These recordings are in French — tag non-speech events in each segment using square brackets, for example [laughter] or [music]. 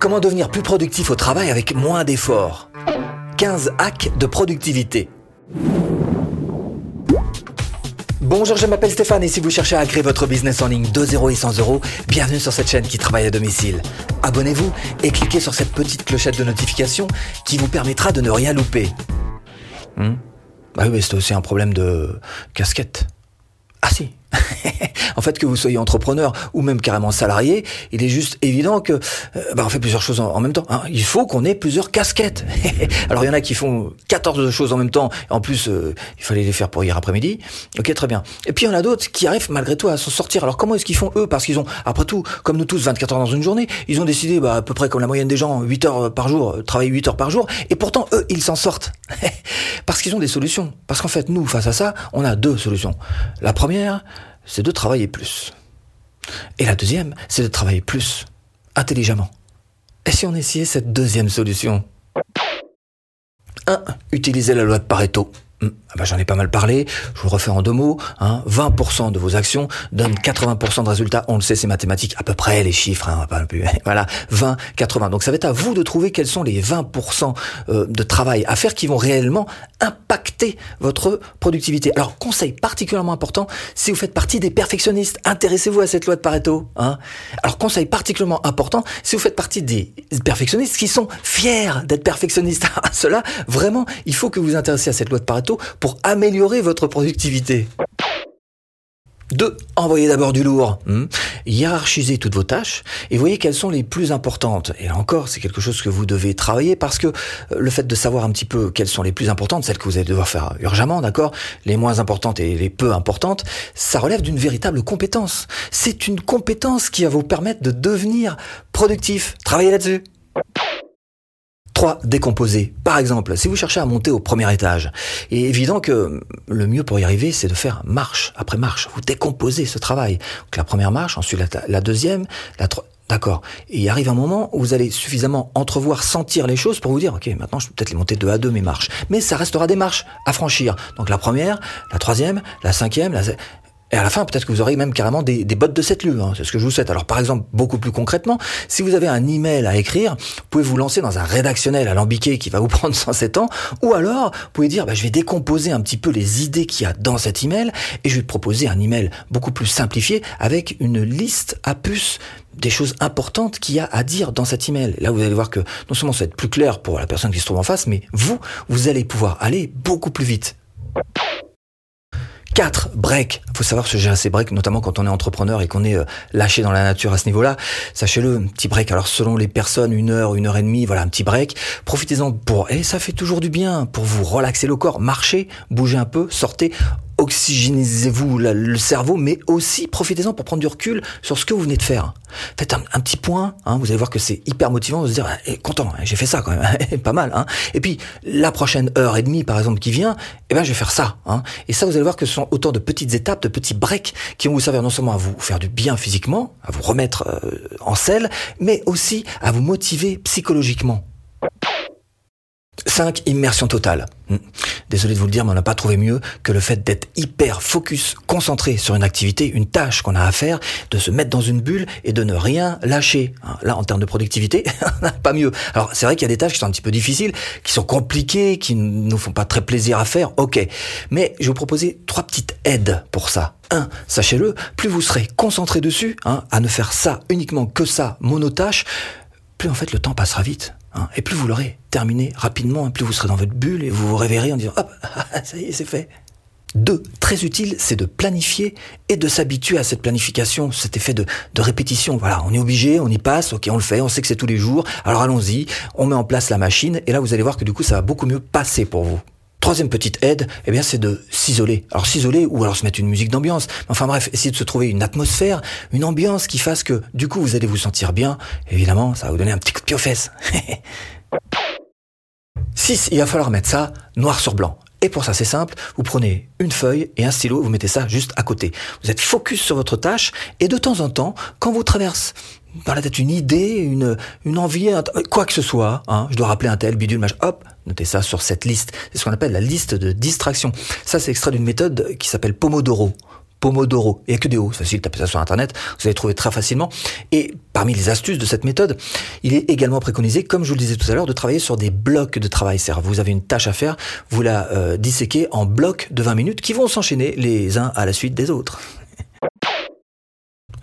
Comment devenir plus productif au travail avec moins d'efforts? 15 hacks de productivité. Bonjour, je m'appelle Stéphane et si vous cherchez à créer votre business en ligne de 0 et 100 euros, bienvenue sur cette chaîne qui travaille à domicile. Abonnez-vous et cliquez sur cette petite clochette de notification qui vous permettra de ne rien louper. Hmm? Bah oui, c'est aussi un problème de casquette. Ah si, [laughs] en fait, que vous soyez entrepreneur ou même carrément salarié, il est juste évident que euh, bah, on fait plusieurs choses en, même temps. Hein. Il faut qu'on ait plusieurs casquettes. [laughs] Alors il y en a qui font 14 choses en même temps. En plus, euh, il fallait les faire pour hier après-midi. Ok, très bien. Et puis il y en a d'autres qui arrivent malgré tout à s'en sortir. Alors comment est-ce qu'ils font eux? Parce qu'ils ont, après tout, comme nous tous, 24 heures dans une journée, ils ont décidé, bah, à peu près comme la moyenne des gens, 8 heures par jour, euh, travailler 8 heures par jour. Et pourtant, eux, ils s'en sortent. [laughs] Parce qu'ils ont des solutions. Parce qu'en fait, nous, face à ça, on a deux solutions. La première, c'est de travailler plus. Et la deuxième, c'est de travailler plus, intelligemment. Et si on essayait cette deuxième solution? 1. Utiliser la loi de Pareto. Ah bah, j'en ai pas mal parlé, je vous le refais en deux mots. Hein. 20% de vos actions donnent 80% de résultats. On le sait, c'est mathématique, à peu près les chiffres. Hein, pas plus. [laughs] voilà, 20, 80. Donc ça va être à vous de trouver quels sont les 20% euh, de travail à faire qui vont réellement impacter votre productivité. Alors conseil particulièrement important, si vous faites partie des perfectionnistes, intéressez-vous à cette loi de Pareto. Hein. Alors conseil particulièrement important, si vous faites partie des perfectionnistes qui sont fiers d'être perfectionnistes, [laughs] cela vraiment, il faut que vous vous intéressiez à cette loi de Pareto pour améliorer votre productivité. 2. Envoyez d'abord du lourd. Hmm. Hiérarchisez toutes vos tâches et voyez quelles sont les plus importantes. Et là encore, c'est quelque chose que vous devez travailler parce que euh, le fait de savoir un petit peu quelles sont les plus importantes, celles que vous allez devoir faire urgemment, d'accord, les moins importantes et les peu importantes, ça relève d'une véritable compétence. C'est une compétence qui va vous permettre de devenir productif. Travaillez là-dessus. 3. Décomposer. Par exemple, si vous cherchez à monter au premier étage, il est évident que le mieux pour y arriver, c'est de faire marche après marche. Vous décomposez ce travail. Donc la première marche, ensuite la, deuxième, la troisième. D'accord. Il arrive un moment où vous allez suffisamment entrevoir, sentir les choses pour vous dire, ok, maintenant je peux peut-être les monter deux à deux mes marches. Mais ça restera des marches à franchir. Donc la première, la troisième, la cinquième, la... Et à la fin, peut-être que vous aurez même carrément des, bottes de cette lue. Hein. C'est ce que je vous souhaite. Alors, par exemple, beaucoup plus concrètement, si vous avez un email à écrire, vous pouvez vous lancer dans un rédactionnel alambiqué qui va vous [laughs] prendre 107 ans. Ou alors, vous pouvez dire, bah, je vais décomposer un petit peu les idées qu'il y a dans cet email et je vais te proposer un email beaucoup plus simplifié avec une liste à puces des choses importantes qu'il y a à dire dans cet email. Là, vous allez voir que non seulement ça va être plus clair pour la personne qui se trouve en face, mais vous, vous allez pouvoir aller beaucoup plus vite. 4 breaks. Il faut savoir se gérer ces breaks, notamment quand on est entrepreneur et qu'on est euh, lâché dans la nature à ce niveau-là. Sachez-le, petit break. Alors selon les personnes, une heure, une heure et demie, voilà, un petit break. Profitez-en pour, et ça fait toujours du bien, pour vous relaxer le corps, marchez, bougez un peu, sortez, oxygénisez-vous le cerveau, mais aussi profitez-en pour prendre du recul sur ce que vous venez de faire. Faites un, petit point, hein, vous allez voir que c'est hyper motivant de se dire, eh, content, hein, j'ai fait ça quand même, [laughs] pas mal. Hein. Et puis la prochaine heure et demie, par exemple, qui vient, eh ben je vais faire ça. Hein. Et ça, vous allez voir que ce sont autant de petites étapes, de petits breaks qui vont vous servir non seulement à vous faire du bien physiquement, à vous remettre euh, en selle, mais aussi à vous motiver psychologiquement. 5. Immersion totale. Hmm. Désolé de vous le dire, mais on n'a pas trouvé mieux que le fait d'être hyper focus, concentré sur une activité, une tâche qu'on a à faire, de se mettre dans une bulle et de ne rien lâcher. Hein, là, en termes de productivité, [laughs] pas mieux. Alors, c'est vrai qu'il y a des tâches qui sont un petit peu difficiles, qui sont compliquées, qui ne nous font pas très plaisir à faire, ok. Mais je vais vous proposer trois petites aides pour ça. 1. Sachez-le, plus vous serez concentré dessus, hein, à ne faire ça uniquement que ça, monotâche, plus en fait le temps passera vite. Hein. et plus vous l'aurez terminé rapidement, plus vous serez dans votre bulle et vous vous réveillerez en disant hop, [laughs] ça y est, c'est fait. Deux, très utile, c'est de planifier et de s'habituer à cette planification, cet effet de, de, répétition. Voilà, on est obligé, on y passe, ok, on le fait, on sait que c'est tous les jours, alors allons-y, on met en place la machine, et là vous allez voir que du coup ça va beaucoup mieux passer pour vous. Troisième petite aide, eh bien, c'est de s'isoler. Alors s'isoler ou alors se mettre une musique d'ambiance. Enfin bref, essayer de se trouver une atmosphère, une ambiance qui fasse que du coup vous allez vous sentir bien. Évidemment, ça va vous donner un petit coup de pied aux fesses. [laughs] 6. Il va falloir mettre ça noir sur blanc. Et pour ça, c'est simple, vous prenez une feuille et un stylo, vous mettez ça juste à côté. Vous êtes focus sur votre tâche et de temps en temps, quand vous traversez dans la tête une idée, une, une envie, quoi que ce soit, hein, je dois rappeler un tel, bidule, machin, hop, notez ça sur cette liste. C'est ce qu'on appelle la liste de distraction. Ça, c'est extrait d'une méthode qui s'appelle Pomodoro. Pomodoro. Il n'y a que des hauts, c'est facile, tapez ça sur Internet, vous allez trouver très facilement. Et parmi les astuces de cette méthode, il est également préconisé, comme je vous le disais tout à l'heure, de travailler sur des blocs de travail. C'est-à-dire, vous avez une tâche à faire, vous la euh, disséquez en blocs de 20 minutes qui vont s'enchaîner les uns à la suite des autres.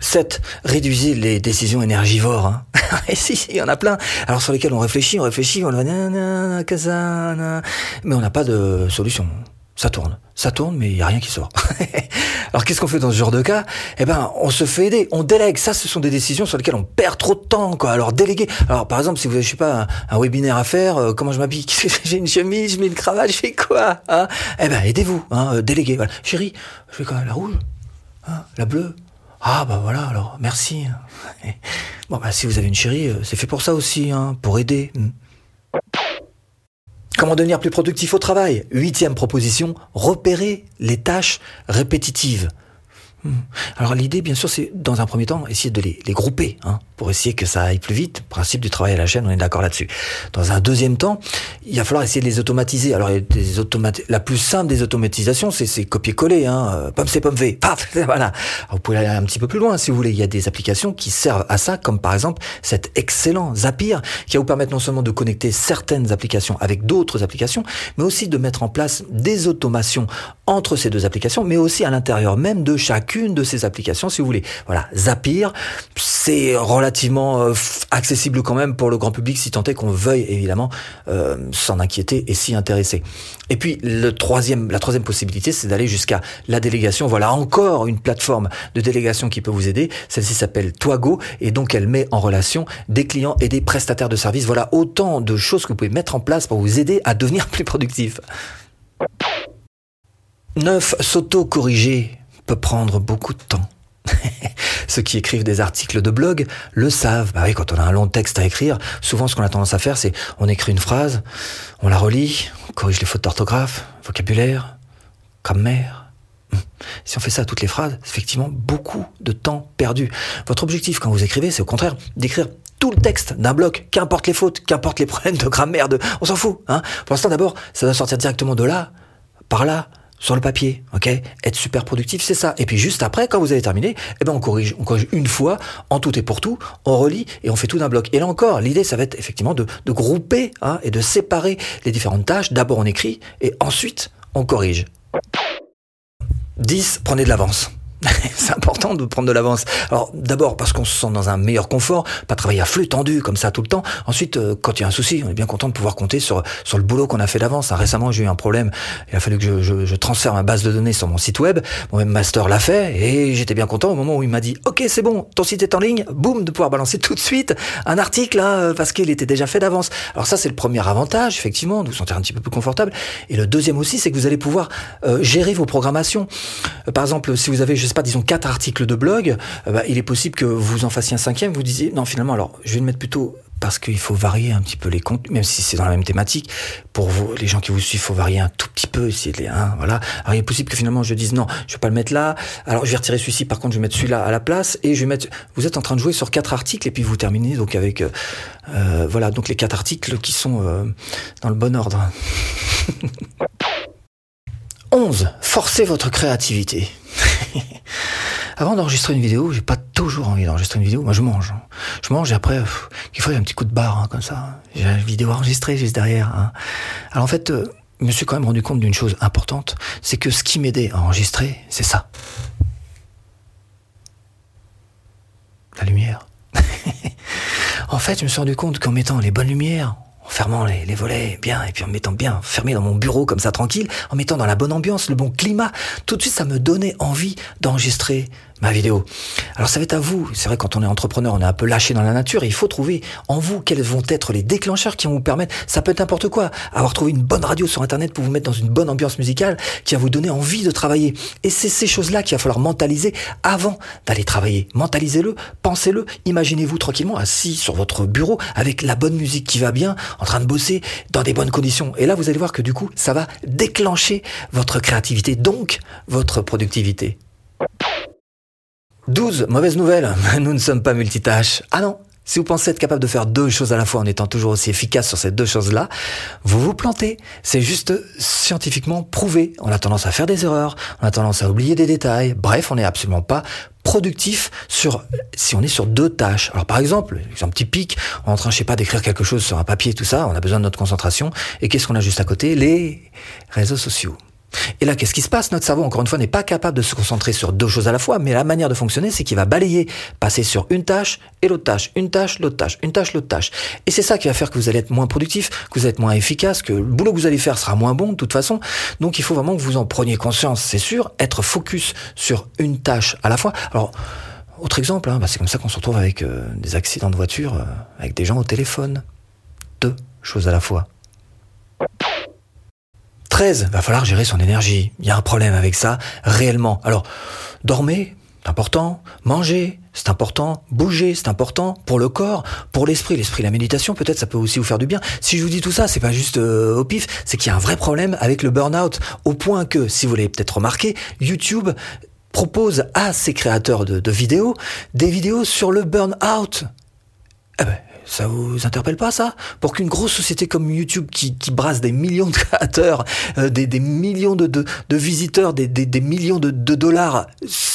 7. Réduisez les décisions énergivores. Hein. [laughs] Si, il y en a plein. Alors sur lesquels on réfléchit, on réfléchit, on va mais on n'a pas de solution. Ça tourne, ça tourne, mais il y a rien qui sort. [laughs] Alors qu'est-ce qu'on fait dans ce genre de cas? Eh ben, on se fait aider, on délègue. Ça, ce sont des décisions sur lesquelles on perd trop de temps. Alors déléguer. Alors par exemple, si vous avez, je sais pas, un, webinaire à faire, euh, comment je m'habille? [laughs] J'ai une chemise, je mets une cravate, je fais quoi? Hein? Eh ben, aidez-vous, hein, euh, déléguez. Voilà. Chérie, je fais quoi? La rouge? Hein, La bleue? Ah bah voilà, alors merci. Bon bah si vous avez une chérie, euh, c'est fait pour ça aussi, hein, pour aider. Hmm. Comment devenir plus productif au travail? Huitième proposition, repérer les tâches répétitives. Alors l'idée, bien sûr, c'est dans un premier temps essayer de les, les grouper, hein, pour essayer que ça aille plus vite. Principe du travail à la chaîne, on est d'accord là-dessus. Dans un deuxième temps, il va falloir essayer de les automatiser. Alors la plus simple des automatisations, c'est copier-coller. Hein, euh, pomme C, pomme V, paf, [laughs] voilà. Alors, vous pouvez aller un petit peu plus loin si vous voulez. Il y a des applications qui servent à ça, comme par exemple cet excellent Zapier, qui va vous permettre non seulement de connecter certaines applications avec d'autres applications, mais aussi de mettre en place des automations entre ces deux applications, mais aussi à l'intérieur même de chacune de ces applications, si vous voulez. Voilà, Zapier, c'est relativement euh, accessible quand même pour le grand public, si tant est qu'on veuille évidemment euh, s'en inquiéter et s'y intéresser. Et puis le troisième, la troisième possibilité, c'est d'aller jusqu'à la délégation. Voilà encore une plateforme de délégation qui peut vous aider. Celle-ci s'appelle Toigo et donc elle met en relation des clients et des prestataires de services. Voilà autant de choses que vous pouvez mettre en place pour vous aider à devenir [laughs] plus productif. 9. S'auto-corriger peut prendre beaucoup de temps. [laughs] Ceux qui écrivent des articles de blog le savent. Bah oui, quand on a un long texte à écrire, souvent ce qu'on a tendance à faire, c'est on écrit une phrase, on la relit, on corrige les fautes d'orthographe, vocabulaire, grammaire. Si on fait ça à toutes les phrases, effectivement beaucoup de temps perdu. Votre objectif quand vous écrivez, c'est au contraire d'écrire tout le texte d'un bloc, qu'importe les fautes, qu'importe les problèmes de grammaire, de... on s'en fout. Hein Pour l'instant d'abord, ça doit sortir directement de là, par là, sur le papier, ok? Être super productif, c'est ça. Et puis juste après, quand vous avez terminé, eh ben on corrige, on corrige une fois, en tout et pour tout, on relit et on fait tout d'un bloc. Et là encore, l'idée, ça va être effectivement de, de grouper hein, et de séparer les différentes tâches. D'abord on écrit et ensuite on corrige. 10. Prenez de l'avance. [laughs] c'est important de prendre de l'avance. Alors d'abord parce qu'on se sent dans un meilleur confort, pas travailler à flux tendu comme ça tout le temps. Ensuite, euh, quand il y a un souci, on est bien content de pouvoir compter sur sur le boulot qu'on a fait d'avance. récemment, j'ai eu un problème. Il a fallu que je, je, je, transfère ma base de données sur mon site web. Mon master l'a fait et j'étais bien content au moment où il m'a dit OK, c'est bon, ton site est en ligne. Boum, de pouvoir balancer tout de suite un article hein, parce qu'il était déjà fait d'avance. Alors ça, c'est le premier avantage, effectivement, de vous sentir un petit peu plus confortable. Et le deuxième aussi, c'est que vous allez pouvoir euh, gérer vos programmations. Par exemple, si vous avez, sais pas, disons quatre articles de blog, euh, bah, il est possible que vous en fassiez un cinquième, vous disiez non finalement alors je vais le mettre plutôt parce qu'il faut varier un petit peu les contenus, même si c'est dans la même thématique. Pour vous, les gens qui vous suivent, il faut varier un tout petit peu, de les, hein, voilà. Alors il est possible que finalement je dise non, je vais pas le mettre là. Alors je vais retirer celui-ci, par contre je vais mettre celui-là à la place et je vais mettre. Vous êtes en train de jouer sur quatre articles et puis vous terminez donc avec, euh, euh voilà, donc les quatre articles qui sont dans le bon ordre. [laughs] 11. Forcez votre créativité. [laughs] Avant d'enregistrer une vidéo, j'ai pas toujours envie d'enregistrer une vidéo. Moi, je mange. Je mange et après, il faut un petit coup de barre, hein, comme ça. J'ai une vidéo enregistrée juste derrière. Hein. Alors en fait, euh, je me suis quand même rendu compte d'une chose importante, c'est que ce qui m'aidait à enregistrer, c'est ça. La lumière. [laughs] en fait, je me suis rendu compte qu'en mettant les bonnes lumières, en fermant les, volets bien et puis en me mettant bien fermé dans mon bureau comme ça tranquille, en mettant dans la bonne ambiance, le bon climat, tout de suite ça me donnait envie d'enregistrer ma vidéo. Alors ça va être à vous. C'est vrai quand on est entrepreneur, on est un peu lâché dans la nature il faut trouver en vous quels vont être les déclencheurs qui vont vous permettre, ça peut être n'importe quoi, avoir trouvé une bonne radio sur internet pour vous mettre dans une bonne ambiance musicale qui va vous donner envie de travailler. Et c'est ces choses-là qu'il va falloir mentaliser avant d'aller travailler. Mentalisez-le, pensez-le, imaginez-vous tranquillement assis sur votre bureau avec la bonne musique qui va bien, en train de bosser dans des bonnes conditions. Et là, vous allez voir que du coup, ça va déclencher votre créativité, donc votre productivité. 12. Mauvaise nouvelle. [laughs] Nous ne sommes pas multitâches. Ah non, Si vous pensez être capable de faire deux choses à la fois en étant toujours aussi efficace sur ces deux choses-là, vous vous plantez. C'est juste scientifiquement prouvé. On a tendance à faire des erreurs, on a tendance à oublier des détails. Bref, on n'est absolument pas productif sur si on est sur deux tâches. Alors par exemple, exemple typique, on est en train, je sais pas, d'écrire quelque chose sur un papier, tout ça, on a besoin de notre concentration. Et qu'est-ce qu'on a juste à côté? Les réseaux sociaux. Et là, qu'est-ce qui se passe? Notre cerveau, encore une fois, n'est pas capable de se concentrer sur deux choses à la fois, mais la manière de fonctionner, c'est qu'il va balayer, passer sur une tâche et l'autre tâche, une tâche, l'autre tâche, une tâche, l'autre tâche. Et c'est ça qui va faire que vous allez être moins productif, que vous allez être moins efficace, que le boulot que vous allez faire sera moins bon de toute façon. Donc il faut vraiment que vous en preniez conscience, c'est sûr, être focus sur une tâche à la fois. Alors, autre exemple, hein, bah, c'est comme ça qu'on se retrouve avec euh, des accidents de voiture, euh, avec des gens au téléphone. Deux choses à la fois. 13, va falloir gérer son énergie. Il y a un problème avec ça, réellement. Alors, dormez, c'est important. Manger, c'est important. Bouger, c'est important pour le corps, pour l'esprit. L'esprit, la méditation, peut-être ça peut aussi vous faire du bien. Si je vous dis tout ça, c'est pas juste euh, au pif, c'est qu'il y a un vrai problème avec le burn-out. Au point que, si vous l'avez peut-être remarqué, YouTube propose à ses créateurs de, de vidéos des vidéos sur le burn-out. Eh ben, ça vous interpelle pas ça? Pour qu'une grosse société comme YouTube qui, qui brasse des millions de créateurs, euh, des, des, millions de, de, de visiteurs, des, des, des, millions de, de dollars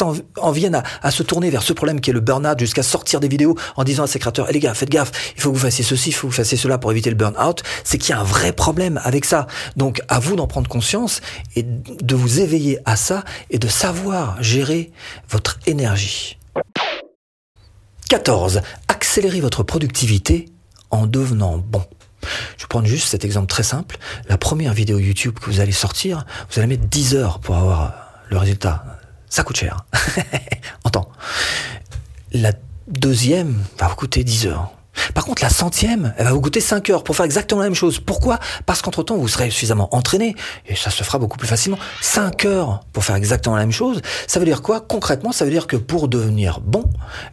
en, en viennent à, à, se tourner vers ce problème qui est le burn-out jusqu'à sortir des vidéos en disant à ses créateurs eh les gars faites gaffe, il faut que vous fassiez ceci, il faut que vous fassiez cela pour éviter le burn-out, c'est qu'il y a un vrai problème avec ça. Donc à vous d'en prendre conscience et de vous éveiller à ça et de savoir gérer votre énergie. 14. Accélérez votre productivité en devenant bon. Je vais prendre juste cet exemple très simple. La première vidéo YouTube que vous allez sortir, vous allez mettre 10 heures pour avoir le résultat. Ça coûte cher. [laughs] en temps. La deuxième va vous coûter 10 heures. Par contre, la centième, elle va vous coûter 5 heures pour faire exactement la même chose. Pourquoi? Parce qu'entre-temps, vous serez suffisamment entraîné, et ça se fera beaucoup plus facilement. 5 heures pour faire exactement la même chose, ça veut dire quoi? Concrètement, ça veut dire que pour devenir bon,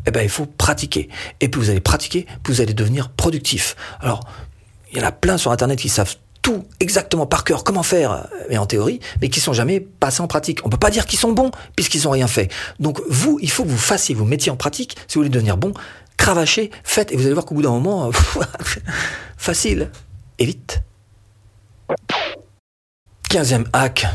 eh ben, il faut pratiquer. Et plus vous allez pratiquer, plus vous allez devenir productif. Alors, il y en a plein sur Internet qui savent tout exactement par cœur comment faire, mais en théorie, mais qui sont jamais passés en pratique. On peut pas dire qu'ils sont bons puisqu'ils n'ont rien fait. Donc vous, il faut que vous fassiez, vous mettiez en pratique si vous voulez devenir bon cravachez, faites, et vous allez voir qu'au bout d'un moment, [laughs] facile et vite. Quinzième hack,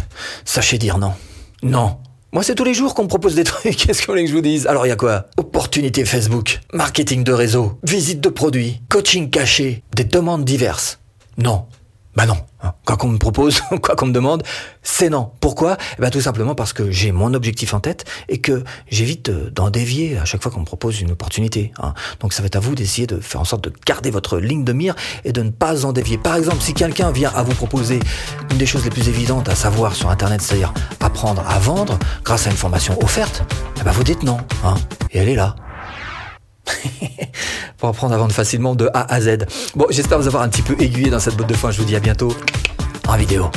sachez dire non. Non. Moi, c'est tous les jours qu'on me propose des [laughs] trucs. Qu'est-ce que vous voulez que je vous dise? Alors, il y a quoi? Opportunité Facebook, marketing de réseau, visite de produits, coaching caché, des demandes diverses. Non. Bah non. Hein. Quoi qu'on me propose, [laughs] quoi qu'on me demande, c'est non. Pourquoi? Ben Tout simplement parce que j'ai mon objectif en tête et que j'évite d'en dévier à chaque fois qu'on me propose une opportunité. Hein. Donc ça va être à vous d'essayer de faire en sorte de garder votre ligne de mire et de ne pas en dévier. Par exemple, si quelqu'un vient à vous proposer une des choses les plus évidentes à savoir sur Internet, c'est-à-dire apprendre à vendre grâce à une formation offerte, ben vous dites non. Hein, et elle est là. [laughs] pour apprendre à vendre facilement de A à Z. Bon, j'espère vous avoir un petit peu aiguillé dans cette botte de foin. Je vous dis à bientôt en vidéo.